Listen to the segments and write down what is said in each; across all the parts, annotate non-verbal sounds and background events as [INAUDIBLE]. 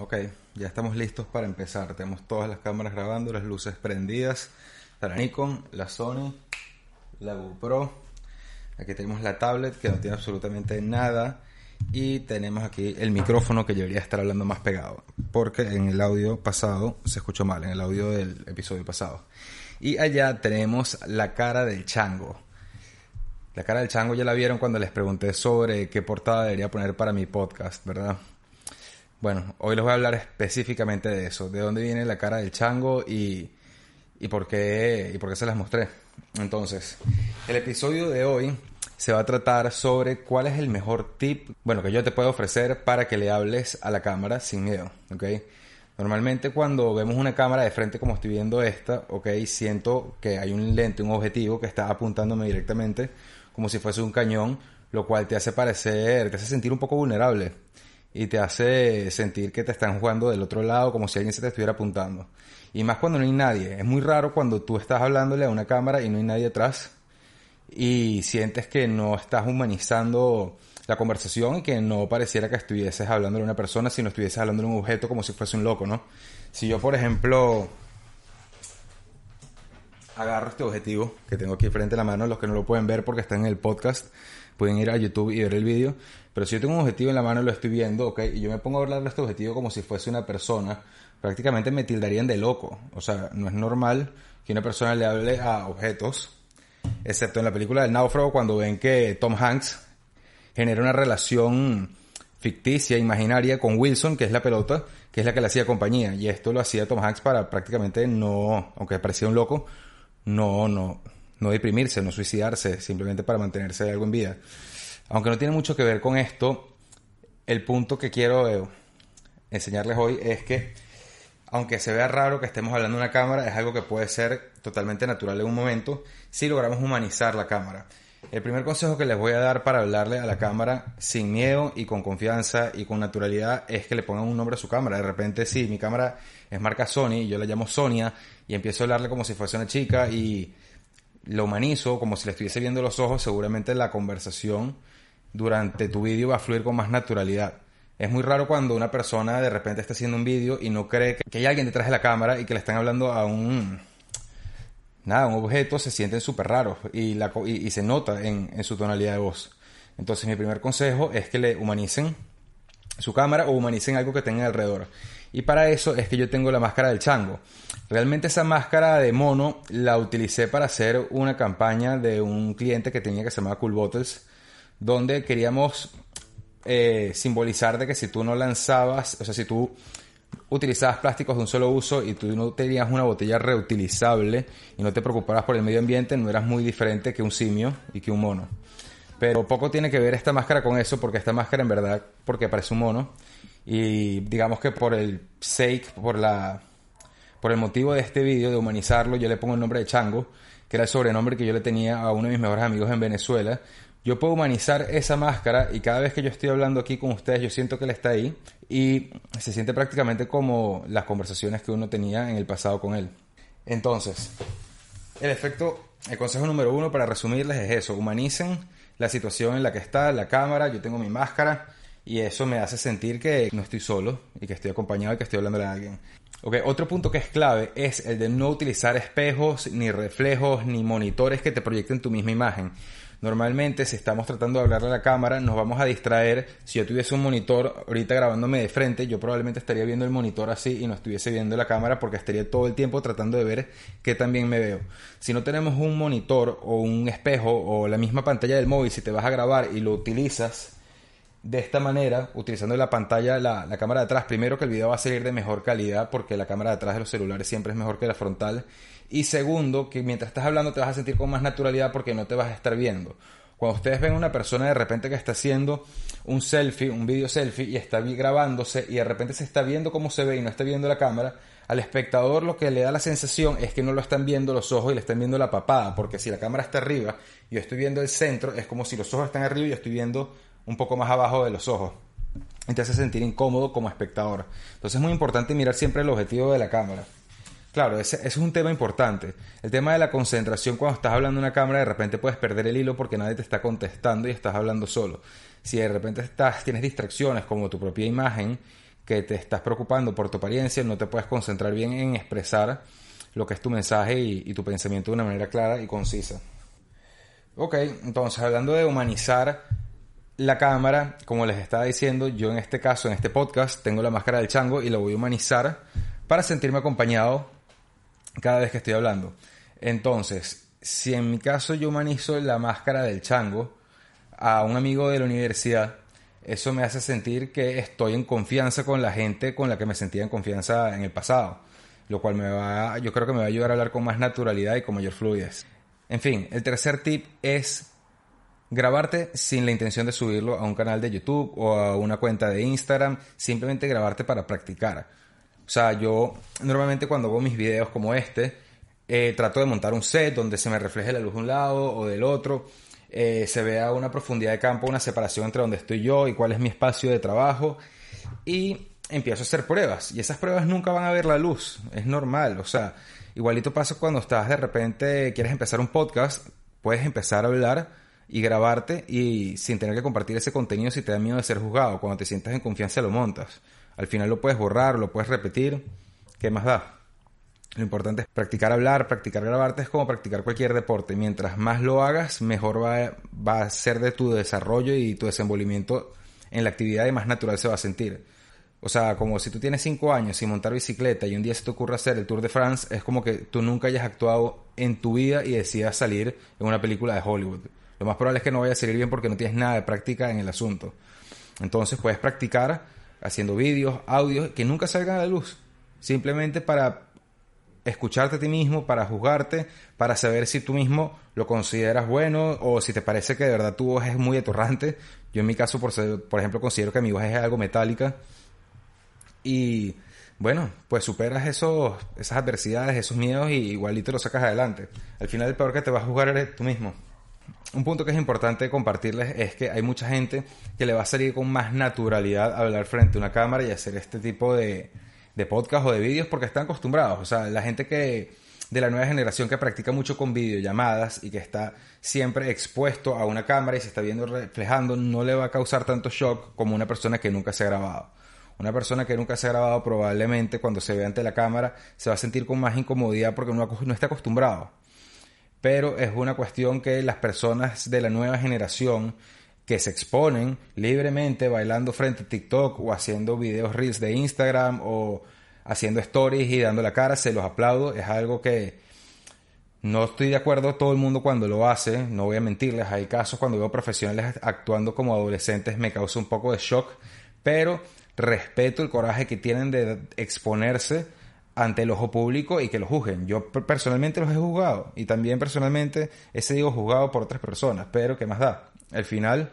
Ok, ya estamos listos para empezar. Tenemos todas las cámaras grabando, las luces prendidas. La Nikon, la Sony, la GoPro. Aquí tenemos la tablet que no tiene absolutamente nada. Y tenemos aquí el micrófono que debería estar hablando más pegado. Porque en el audio pasado se escuchó mal, en el audio del episodio pasado. Y allá tenemos la cara del chango. La cara del chango ya la vieron cuando les pregunté sobre qué portada debería poner para mi podcast, ¿verdad? Bueno, hoy les voy a hablar específicamente de eso, de dónde viene la cara del chango y, y, por, qué, y por qué se las mostré. Entonces, el episodio de hoy se va a tratar sobre cuál es el mejor tip, bueno, que yo te puedo ofrecer para que le hables a la cámara sin miedo, ¿ok? Normalmente cuando vemos una cámara de frente como estoy viendo esta, ok, siento que hay un lente, un objetivo que está apuntándome directamente como si fuese un cañón, lo cual te hace parecer, te hace sentir un poco vulnerable y te hace sentir que te están jugando del otro lado como si alguien se te estuviera apuntando. Y más cuando no hay nadie. Es muy raro cuando tú estás hablándole a una cámara y no hay nadie atrás y sientes que no estás humanizando la conversación y que no pareciera que estuvieses hablando de una persona, sino estuvieses hablando de un objeto como si fuese un loco, ¿no? Si yo, por ejemplo, agarro este objetivo que tengo aquí frente a la mano, los que no lo pueden ver porque están en el podcast, pueden ir a YouTube y ver el vídeo, pero si yo tengo un objetivo en la mano y lo estoy viendo, ok, y yo me pongo a hablar de este objetivo como si fuese una persona, prácticamente me tildarían de loco. O sea, no es normal que una persona le hable a objetos, excepto en la película del náufrago cuando ven que Tom Hanks genera una relación ficticia, imaginaria con Wilson, que es la pelota, que es la que le hacía compañía. Y esto lo hacía Tom Hanks para prácticamente no, aunque parecía un loco, no, no, no deprimirse, no suicidarse, simplemente para mantenerse algo en vida. Aunque no tiene mucho que ver con esto, el punto que quiero eh, enseñarles hoy es que, aunque se vea raro que estemos hablando de una cámara, es algo que puede ser totalmente natural en un momento si logramos humanizar la cámara. El primer consejo que les voy a dar para hablarle a la cámara sin miedo y con confianza y con naturalidad es que le pongan un nombre a su cámara. De repente, sí, mi cámara es marca Sony, yo la llamo Sonia y empiezo a hablarle como si fuese una chica y lo humanizo como si le estuviese viendo los ojos, seguramente la conversación durante tu vídeo va a fluir con más naturalidad. Es muy raro cuando una persona de repente está haciendo un vídeo y no cree que hay alguien detrás de la cámara y que le están hablando a un nada, un objeto se sienten súper raros y, y, se nota en, en, su tonalidad de voz. Entonces mi primer consejo es que le humanicen su cámara o humanicen algo que tengan alrededor. Y para eso es que yo tengo la máscara del chango. Realmente esa máscara de mono la utilicé para hacer una campaña de un cliente que tenía que se llamaba Cool Bottles, donde queríamos eh, simbolizar de que si tú no lanzabas, o sea, si tú utilizabas plásticos de un solo uso y tú no tenías una botella reutilizable y no te preocupabas por el medio ambiente, no eras muy diferente que un simio y que un mono. Pero poco tiene que ver esta máscara con eso, porque esta máscara en verdad, porque parece un mono, y digamos que por el sake, por la por el motivo de este vídeo de humanizarlo, yo le pongo el nombre de Chango, que era el sobrenombre que yo le tenía a uno de mis mejores amigos en Venezuela. Yo puedo humanizar esa máscara y cada vez que yo estoy hablando aquí con ustedes, yo siento que él está ahí y se siente prácticamente como las conversaciones que uno tenía en el pasado con él. Entonces, el efecto, el consejo número uno para resumirles es eso, humanicen la situación en la que está, la cámara, yo tengo mi máscara y eso me hace sentir que no estoy solo y que estoy acompañado y que estoy hablando a alguien. Okay, otro punto que es clave es el de no utilizar espejos, ni reflejos, ni monitores que te proyecten tu misma imagen. Normalmente, si estamos tratando de hablarle a la cámara, nos vamos a distraer. Si yo tuviese un monitor ahorita grabándome de frente, yo probablemente estaría viendo el monitor así y no estuviese viendo la cámara porque estaría todo el tiempo tratando de ver qué también me veo. Si no tenemos un monitor o un espejo o la misma pantalla del móvil, si te vas a grabar y lo utilizas de esta manera, utilizando la pantalla, la, la, cámara de atrás, primero que el video va a salir de mejor calidad porque la cámara de atrás de los celulares siempre es mejor que la frontal y segundo, que mientras estás hablando te vas a sentir con más naturalidad porque no te vas a estar viendo. Cuando ustedes ven una persona de repente que está haciendo un selfie, un video selfie y está grabándose y de repente se está viendo cómo se ve y no está viendo la cámara, al espectador lo que le da la sensación es que no lo están viendo los ojos y le están viendo la papada, porque si la cámara está arriba y yo estoy viendo el centro, es como si los ojos están arriba y yo estoy viendo un poco más abajo de los ojos. Y te hace sentir incómodo como espectador. Entonces es muy importante mirar siempre el objetivo de la cámara. Claro, ese, es un tema importante. El tema de la concentración cuando estás hablando en una cámara, de repente puedes perder el hilo porque nadie te está contestando y estás hablando solo. Si de repente estás, tienes distracciones como tu propia imagen, que te estás preocupando por tu apariencia, no te puedes concentrar bien en expresar lo que es tu mensaje y, tu pensamiento de una manera clara y concisa. Ok, entonces hablando de humanizar la cámara, como les estaba diciendo, yo en este caso, en este podcast, tengo la máscara del chango y la voy a humanizar para sentirme acompañado cada vez que estoy hablando. Entonces, si en mi caso yo humanizo la máscara del chango a un amigo de la universidad, eso me hace sentir que estoy en confianza con la gente con la que me sentía en confianza en el pasado lo cual me va, yo creo que me va a ayudar a hablar con más naturalidad y con mayor fluidez. En fin, el tercer tip es grabarte sin la intención de subirlo a un canal de YouTube o a una cuenta de Instagram, simplemente grabarte para practicar. O sea, yo normalmente cuando hago mis videos como este, eh, trato de montar un set donde se me refleje la luz de un lado o del otro, eh, se vea una profundidad de campo, una separación entre donde estoy yo y cuál es mi espacio de trabajo. Y empiezo a hacer pruebas y esas pruebas nunca van a ver la luz, es normal, o sea, igualito pasa cuando estás de repente, quieres empezar un podcast, puedes empezar a hablar y grabarte y sin tener que compartir ese contenido si te da miedo de ser juzgado, cuando te sientas en confianza lo montas, al final lo puedes borrar, lo puedes repetir, ¿qué más da? Lo importante es practicar hablar, practicar grabarte, es como practicar cualquier deporte. Mientras más lo hagas, mejor va, va a ser de tu desarrollo y tu desenvolvimiento en la actividad y más natural se va a sentir. O sea, como si tú tienes cinco años sin montar bicicleta y un día se te ocurre hacer el Tour de France, es como que tú nunca hayas actuado en tu vida y decidas salir en una película de Hollywood. Lo más probable es que no vaya a salir bien porque no tienes nada de práctica en el asunto. Entonces puedes practicar haciendo vídeos, audios que nunca salgan a la luz. Simplemente para escucharte a ti mismo, para juzgarte, para saber si tú mismo lo consideras bueno o si te parece que de verdad tu voz es muy atorrante. Yo en mi caso, por, por ejemplo, considero que mi voz es algo metálica y bueno, pues superas esos, esas adversidades, esos miedos y igualito lo sacas adelante. Al final el peor que te va a jugar eres tú mismo. Un punto que es importante compartirles es que hay mucha gente que le va a salir con más naturalidad hablar frente a una cámara y hacer este tipo de, de podcast o de vídeos porque están acostumbrados. O sea, la gente que de la nueva generación que practica mucho con videollamadas y que está siempre expuesto a una cámara y se está viendo reflejando, no le va a causar tanto shock como una persona que nunca se ha grabado. Una persona que nunca se ha grabado probablemente cuando se ve ante la cámara se va a sentir con más incomodidad porque no, no está acostumbrado. Pero es una cuestión que las personas de la nueva generación que se exponen libremente bailando frente a TikTok o haciendo videos reels de Instagram o haciendo stories y dando la cara, se los aplaudo. Es algo que no estoy de acuerdo todo el mundo cuando lo hace, no voy a mentirles. Hay casos cuando veo profesionales actuando como adolescentes, me causa un poco de shock, pero respeto el coraje que tienen de exponerse ante el ojo público y que lo juzguen. Yo personalmente los he juzgado y también personalmente he sido juzgado por otras personas, pero ¿qué más da? Al final,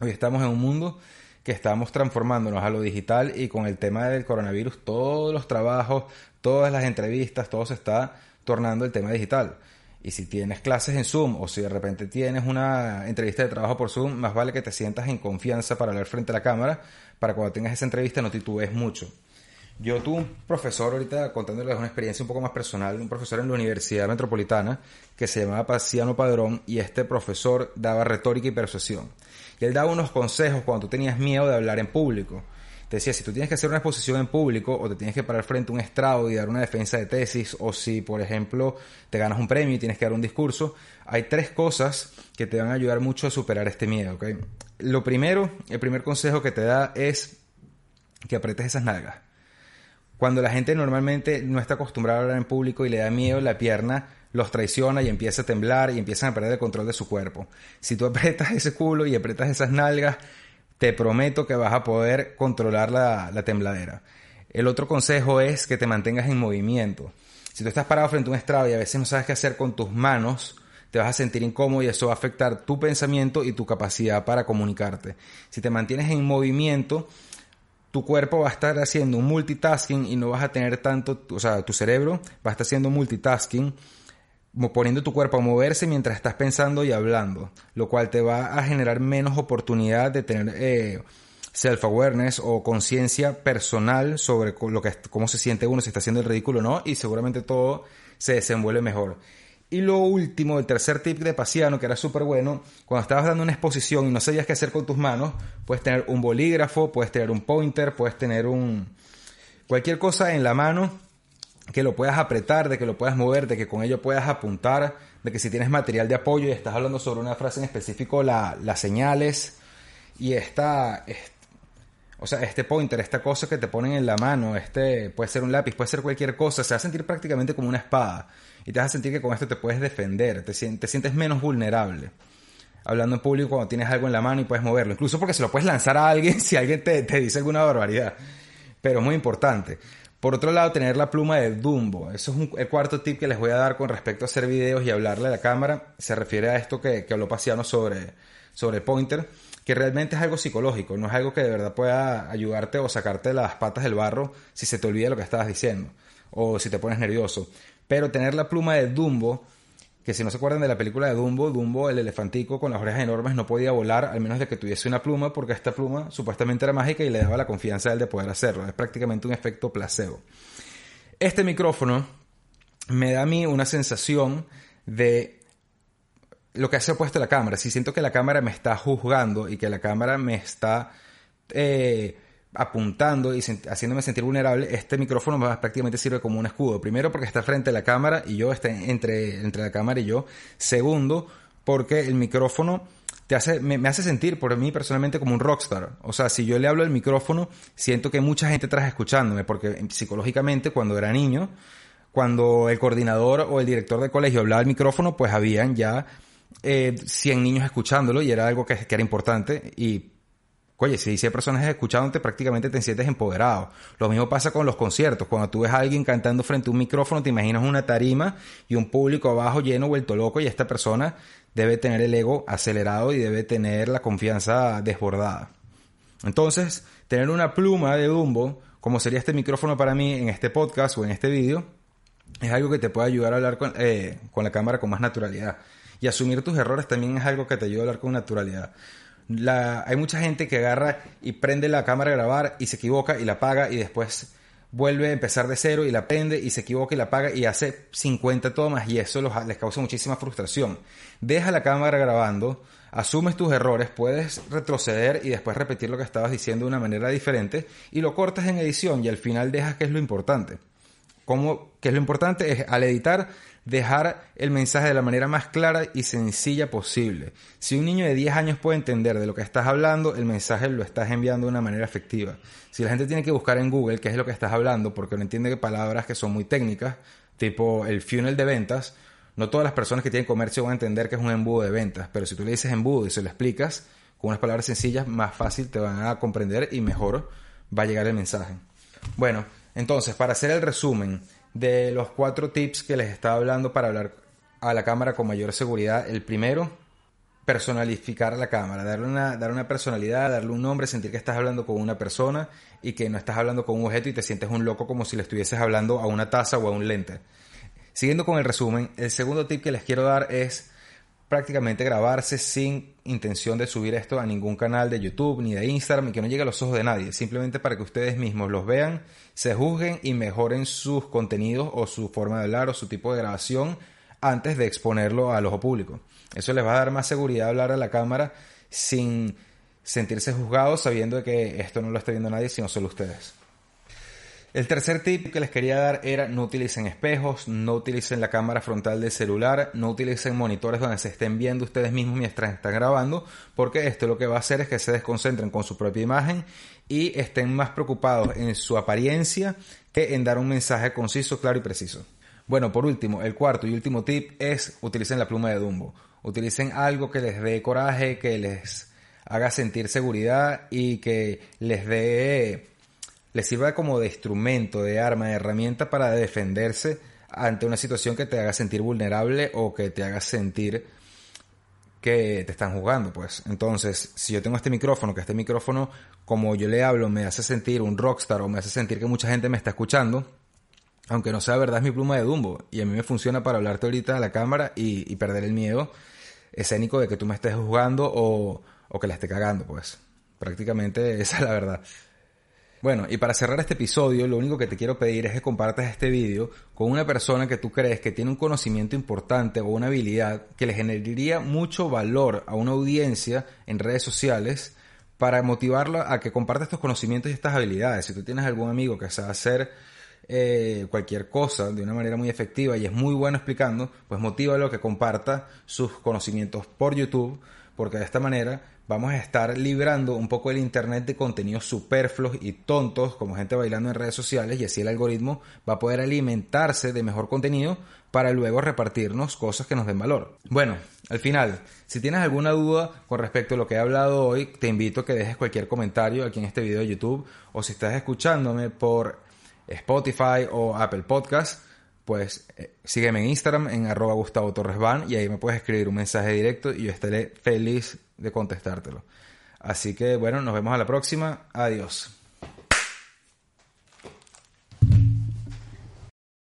hoy estamos en un mundo que estamos transformándonos a lo digital y con el tema del coronavirus, todos los trabajos, todas las entrevistas, todo se está tornando el tema digital. Y si tienes clases en Zoom o si de repente tienes una entrevista de trabajo por Zoom, más vale que te sientas en confianza para hablar frente a la cámara, para cuando tengas esa entrevista no titubes mucho. Yo tuve un profesor ahorita contándoles una experiencia un poco más personal, un profesor en la Universidad Metropolitana que se llamaba Paciano Padrón y este profesor daba retórica y persuasión. Y él daba unos consejos cuando tú tenías miedo de hablar en público te decía, si tú tienes que hacer una exposición en público o te tienes que parar frente a un estrado y dar una defensa de tesis, o si, por ejemplo, te ganas un premio y tienes que dar un discurso, hay tres cosas que te van a ayudar mucho a superar este miedo. ¿okay? Lo primero, el primer consejo que te da es que apretes esas nalgas. Cuando la gente normalmente no está acostumbrada a hablar en público y le da miedo, la pierna los traiciona y empieza a temblar y empiezan a perder el control de su cuerpo. Si tú apretas ese culo y apretas esas nalgas, te prometo que vas a poder controlar la, tembladera. El otro consejo es que te mantengas en movimiento. Si tú estás parado frente a un estrado y a veces no sabes qué hacer con tus manos, te vas a sentir incómodo y eso va a afectar tu pensamiento y tu capacidad para comunicarte. Si te mantienes en movimiento, tu cuerpo va a estar haciendo un multitasking y no vas a tener tanto, o sea, tu cerebro va a estar haciendo multitasking poniendo tu cuerpo a moverse mientras estás pensando y hablando, lo cual te va a generar menos oportunidad de tener eh, self-awareness o conciencia personal sobre lo que, cómo se siente uno, si está haciendo el ridículo o no, y seguramente todo se desenvuelve mejor. Y lo último, el tercer tip de Pasiano, que era súper bueno, cuando estabas dando una exposición y no sabías qué hacer con tus manos, puedes tener un bolígrafo, puedes tener un pointer, puedes tener un... cualquier cosa en la mano que lo puedas apretar, de que lo puedas mover, de que con ello puedas apuntar, de que si tienes material de apoyo y estás hablando sobre una frase en específico, la, las señales y esta, o sea, este pointer, esta cosa que te ponen en la mano, este puede ser un lápiz, puede ser cualquier cosa, se va a sentir prácticamente como una espada y te vas a sentir que con esto te puedes defender, te, te sientes menos vulnerable. Hablando en público cuando tienes algo en la mano y puedes moverlo, incluso porque se lo puedes lanzar a alguien [LAUGHS] si alguien te, te dice alguna barbaridad. Pero es muy importante. Por otro lado, tener la pluma de Dumbo. Eso es el cuarto tip que les voy a dar con respecto a hacer videos y hablarle a la cámara. Se refiere a esto que, que habló Pasiano sobre, sobre el pointer, que realmente es algo psicológico, no es algo que de verdad pueda ayudarte o sacarte las patas del barro si se te olvida lo que estabas diciendo o si te pones nervioso. Pero tener la pluma de Dumbo que si no se acuerdan de la película de Dumbo, Dumbo, el elefantico con las orejas enormes, no podía volar al menos de que tuviese una pluma, porque esta pluma supuestamente era mágica y le daba la confianza a él de poder hacerlo. Es prácticamente un efecto placebo. Este micrófono me da a mí una sensación de lo que hace opuesto a la cámara. Si siento que la cámara me está juzgando y que la cámara me está eh, apuntando y haciéndome sentir vulnerable, este micrófono prácticamente sirve como un escudo. Primero porque está frente a la cámara y yo, está entre, entre la cámara y yo. Segundo, porque el micrófono te hace, me, hace sentir por mí personalmente como un rockstar. O sea, si yo le hablo al micrófono, siento que mucha gente atrás escuchándome, porque psicológicamente cuando era niño, cuando el coordinador o el director del colegio hablaba al micrófono, pues habían ya eh, 100 niños escuchándolo y era algo que, que era importante y Oye, si hay personas escuchándote, prácticamente te sientes empoderado. Lo mismo pasa con los conciertos. Cuando tú ves a alguien cantando frente a un micrófono, te imaginas una tarima y un público abajo lleno, vuelto loco, y esta persona debe tener el ego acelerado y debe tener la confianza desbordada. Entonces, tener una pluma de Dumbo, como sería este micrófono para mí en este podcast o en este vídeo, es algo que te puede ayudar a hablar con, eh, con la cámara con más naturalidad. Y asumir tus errores también es algo que te ayuda a hablar con naturalidad hay mucha gente que agarra y prende la cámara a grabar y se equivoca y la apaga y después vuelve a empezar de cero y la prende y se equivoca y la apaga y hace 50 tomas y eso les causa muchísima frustración. Deja la cámara grabando, asumes tus errores, puedes retroceder y después repetir lo que estabas diciendo de una manera diferente y lo cortas en edición y al final dejas que es lo importante. ¿Cómo? ¿Qué es lo importante? Es al editar dejar el mensaje de la manera más clara y sencilla posible. Si un niño de 10 años puede entender de lo que estás hablando, el mensaje lo estás enviando de una manera efectiva. Si la gente tiene que buscar en Google qué es lo que estás hablando porque no entiende que palabras que son muy técnicas, tipo el funnel de ventas, no todas las personas que tienen comercio van a entender que es un embudo de ventas, pero si tú le dices embudo y se lo explicas con unas palabras sencillas, más fácil te van a comprender y mejor va a llegar el mensaje. Bueno, entonces, para hacer el resumen, de los cuatro tips que les estaba hablando para hablar a la cámara con mayor seguridad. El primero, personalificar la cámara, darle una, dar una personalidad, darle un nombre, sentir que estás hablando con una persona y que no estás hablando con un objeto y te sientes un loco como si le estuvieses hablando a una taza o a un lente. Siguiendo con el resumen, el segundo tip que les quiero dar es prácticamente grabarse sin intención de subir esto a ningún canal de YouTube ni de Instagram y que no llegue a los ojos de nadie, simplemente para que ustedes mismos los vean, se juzguen y mejoren sus contenidos o su forma de hablar o su tipo de grabación antes de exponerlo al ojo público. Eso les va a dar más seguridad hablar a la cámara sin sentirse juzgados sabiendo que esto no lo está viendo nadie sino solo ustedes. El tercer tip que les quería dar era no utilicen espejos, no utilicen la cámara frontal del celular, no utilicen monitores donde se estén viendo ustedes mismos mientras están grabando, porque esto lo que va a hacer es que se desconcentren con su propia imagen y estén más preocupados en su apariencia que en dar un mensaje conciso, claro y preciso. Bueno, por último, el cuarto y último tip es utilicen la pluma de Dumbo. Utilicen algo que les dé coraje, que les haga sentir seguridad y que les dé le sirva como de instrumento, de arma, de herramienta para defenderse ante una situación que te haga sentir vulnerable o que te haga sentir que te están jugando, pues. Entonces, si yo tengo este micrófono, que este micrófono, como yo le hablo, me hace sentir un rockstar o me hace sentir que mucha gente me está escuchando, aunque no sea verdad, es mi pluma de Dumbo. Y a mí me funciona para hablarte ahorita a la cámara y, perder el miedo escénico de que tú me estés jugando o, o que la esté cagando, pues. Prácticamente [LAUGHS] esa es la verdad. Bueno, y para cerrar este episodio, lo único que te quiero pedir es que compartas este vídeo con una persona que tú crees que tiene un conocimiento importante o una habilidad que le generaría mucho valor a una audiencia en redes sociales para motivarla a que comparta estos conocimientos y estas habilidades. Si tú tienes algún amigo que sabe hacer eh, cualquier cosa de una manera muy efectiva y es muy bueno explicando, pues motívalo a que comparta sus conocimientos por YouTube, porque de esta manera vamos a estar librando un poco el internet de contenidos superfluos y tontos, como gente bailando en redes sociales, y así el algoritmo va a poder alimentarse de mejor contenido para luego repartirnos cosas que nos den valor. Bueno, al final, si tienes alguna duda con respecto a lo que he hablado hoy, te invito a que dejes cualquier comentario aquí en este video de YouTube, o si estás escuchándome por Spotify o Apple Podcast, pues eh, sígueme en Instagram en arroba Gustavo Torres Van y ahí me puedes escribir un mensaje directo y yo estaré feliz de contestártelo. Así que bueno, nos vemos a la próxima. Adiós.